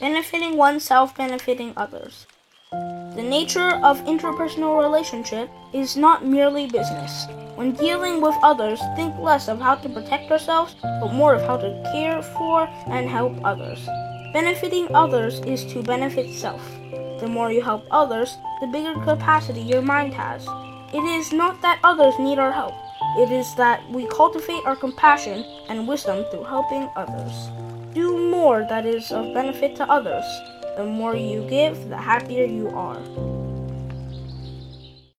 benefiting oneself, benefiting others. The nature of interpersonal relationship is not merely business. When dealing with others, think less of how to protect ourselves, but more of how to care for and help others. Benefiting others is to benefit self. The more you help others, the bigger capacity your mind has. It is not that others need our help, it is that we cultivate our compassion and wisdom through helping others. Do more that is of benefit to others. The more you give, the happier you are.